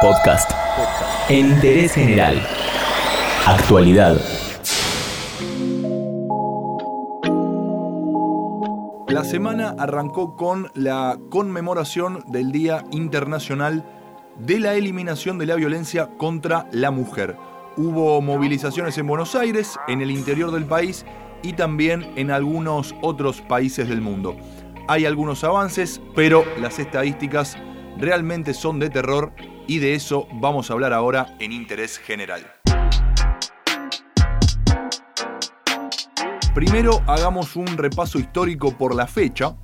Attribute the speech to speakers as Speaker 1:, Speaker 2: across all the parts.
Speaker 1: Podcast. Interés general. Actualidad.
Speaker 2: La semana arrancó con la conmemoración del Día Internacional de la Eliminación de la Violencia contra la Mujer. Hubo movilizaciones en Buenos Aires, en el interior del país y también en algunos otros países del mundo. Hay algunos avances, pero las estadísticas realmente son de terror y de eso vamos a hablar ahora en Interés General. Primero hagamos un repaso histórico por la fecha.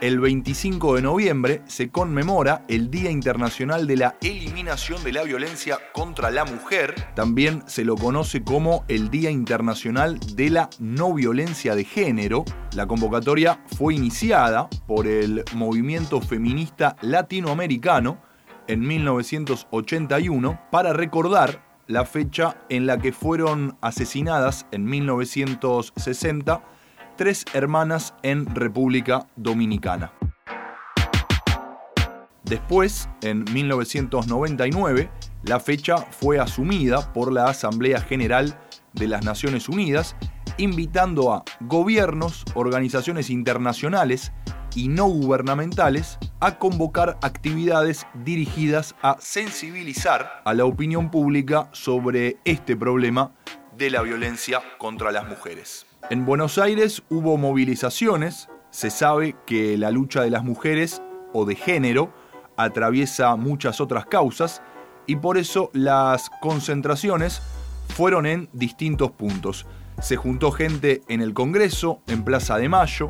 Speaker 2: El 25 de noviembre se conmemora el Día Internacional de la Eliminación de la Violencia contra la Mujer. También se lo conoce como el Día Internacional de la No Violencia de Género. La convocatoria fue iniciada por el movimiento feminista latinoamericano en 1981 para recordar la fecha en la que fueron asesinadas en 1960 tres hermanas en República Dominicana. Después, en 1999, la fecha fue asumida por la Asamblea General de las Naciones Unidas, invitando a gobiernos, organizaciones internacionales y no gubernamentales a convocar actividades dirigidas a sensibilizar a la opinión pública sobre este problema de la violencia contra las mujeres. En Buenos Aires hubo movilizaciones, se sabe que la lucha de las mujeres o de género atraviesa muchas otras causas y por eso las concentraciones fueron en distintos puntos. Se juntó gente en el Congreso, en Plaza de Mayo,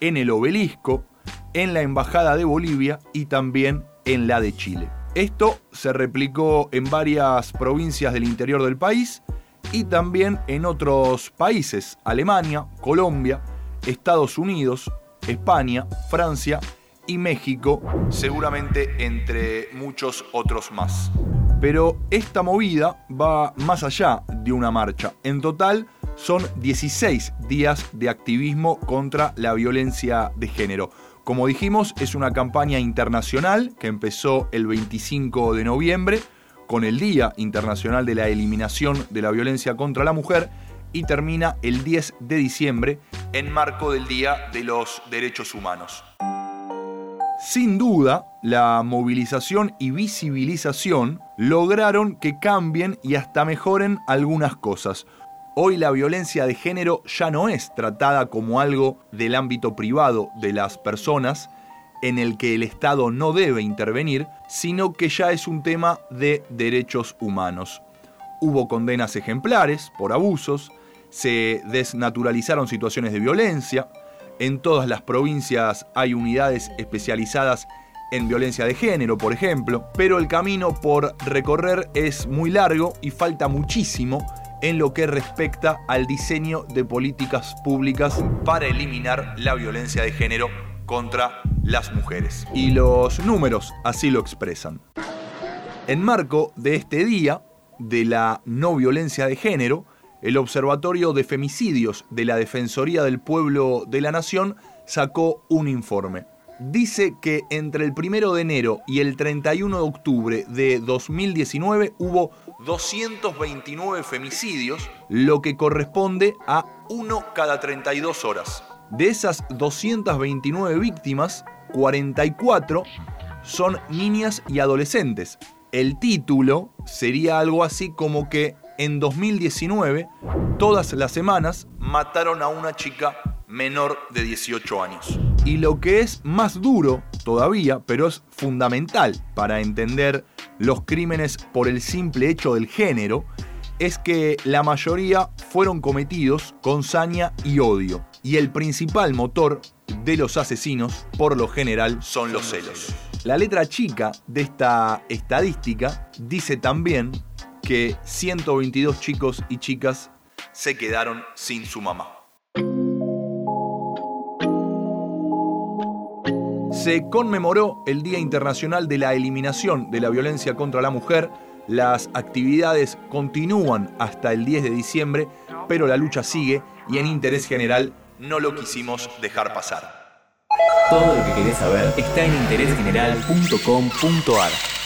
Speaker 2: en el Obelisco, en la Embajada de Bolivia y también en la de Chile. Esto se replicó en varias provincias del interior del país y también en otros países, Alemania, Colombia, Estados Unidos, España, Francia y México, seguramente entre muchos otros más. Pero esta movida va más allá de una marcha. En total son 16 días de activismo contra la violencia de género. Como dijimos, es una campaña internacional que empezó el 25 de noviembre con el Día Internacional de la Eliminación de la Violencia contra la Mujer y termina el 10 de diciembre en marco del Día de los Derechos Humanos. Sin duda, la movilización y visibilización lograron que cambien y hasta mejoren algunas cosas. Hoy la violencia de género ya no es tratada como algo del ámbito privado de las personas, en el que el Estado no debe intervenir, sino que ya es un tema de derechos humanos. Hubo condenas ejemplares por abusos, se desnaturalizaron situaciones de violencia, en todas las provincias hay unidades especializadas en violencia de género, por ejemplo, pero el camino por recorrer es muy largo y falta muchísimo en lo que respecta al diseño de políticas públicas para eliminar la violencia de género contra las mujeres. Y los números así lo expresan. En marco de este día de la no violencia de género, el Observatorio de Femicidios de la Defensoría del Pueblo de la Nación sacó un informe. Dice que entre el 1 de enero y el 31 de octubre de 2019 hubo 229 femicidios, lo que corresponde a uno cada 32 horas. De esas 229 víctimas, 44 son niñas y adolescentes. El título sería algo así como que en 2019, todas las semanas, mataron a una chica menor de 18 años. Y lo que es más duro todavía, pero es fundamental para entender los crímenes por el simple hecho del género, es que la mayoría fueron cometidos con saña y odio. Y el principal motor de los asesinos, por lo general, son los celos. La letra chica de esta estadística dice también que 122 chicos y chicas se quedaron sin su mamá. Se conmemoró el Día Internacional de la Eliminación de la Violencia contra la Mujer las actividades continúan hasta el 10 de diciembre, pero la lucha sigue y en interés general no lo quisimos dejar pasar.
Speaker 1: Todo lo que querés saber está en interésgeneral.com.ar.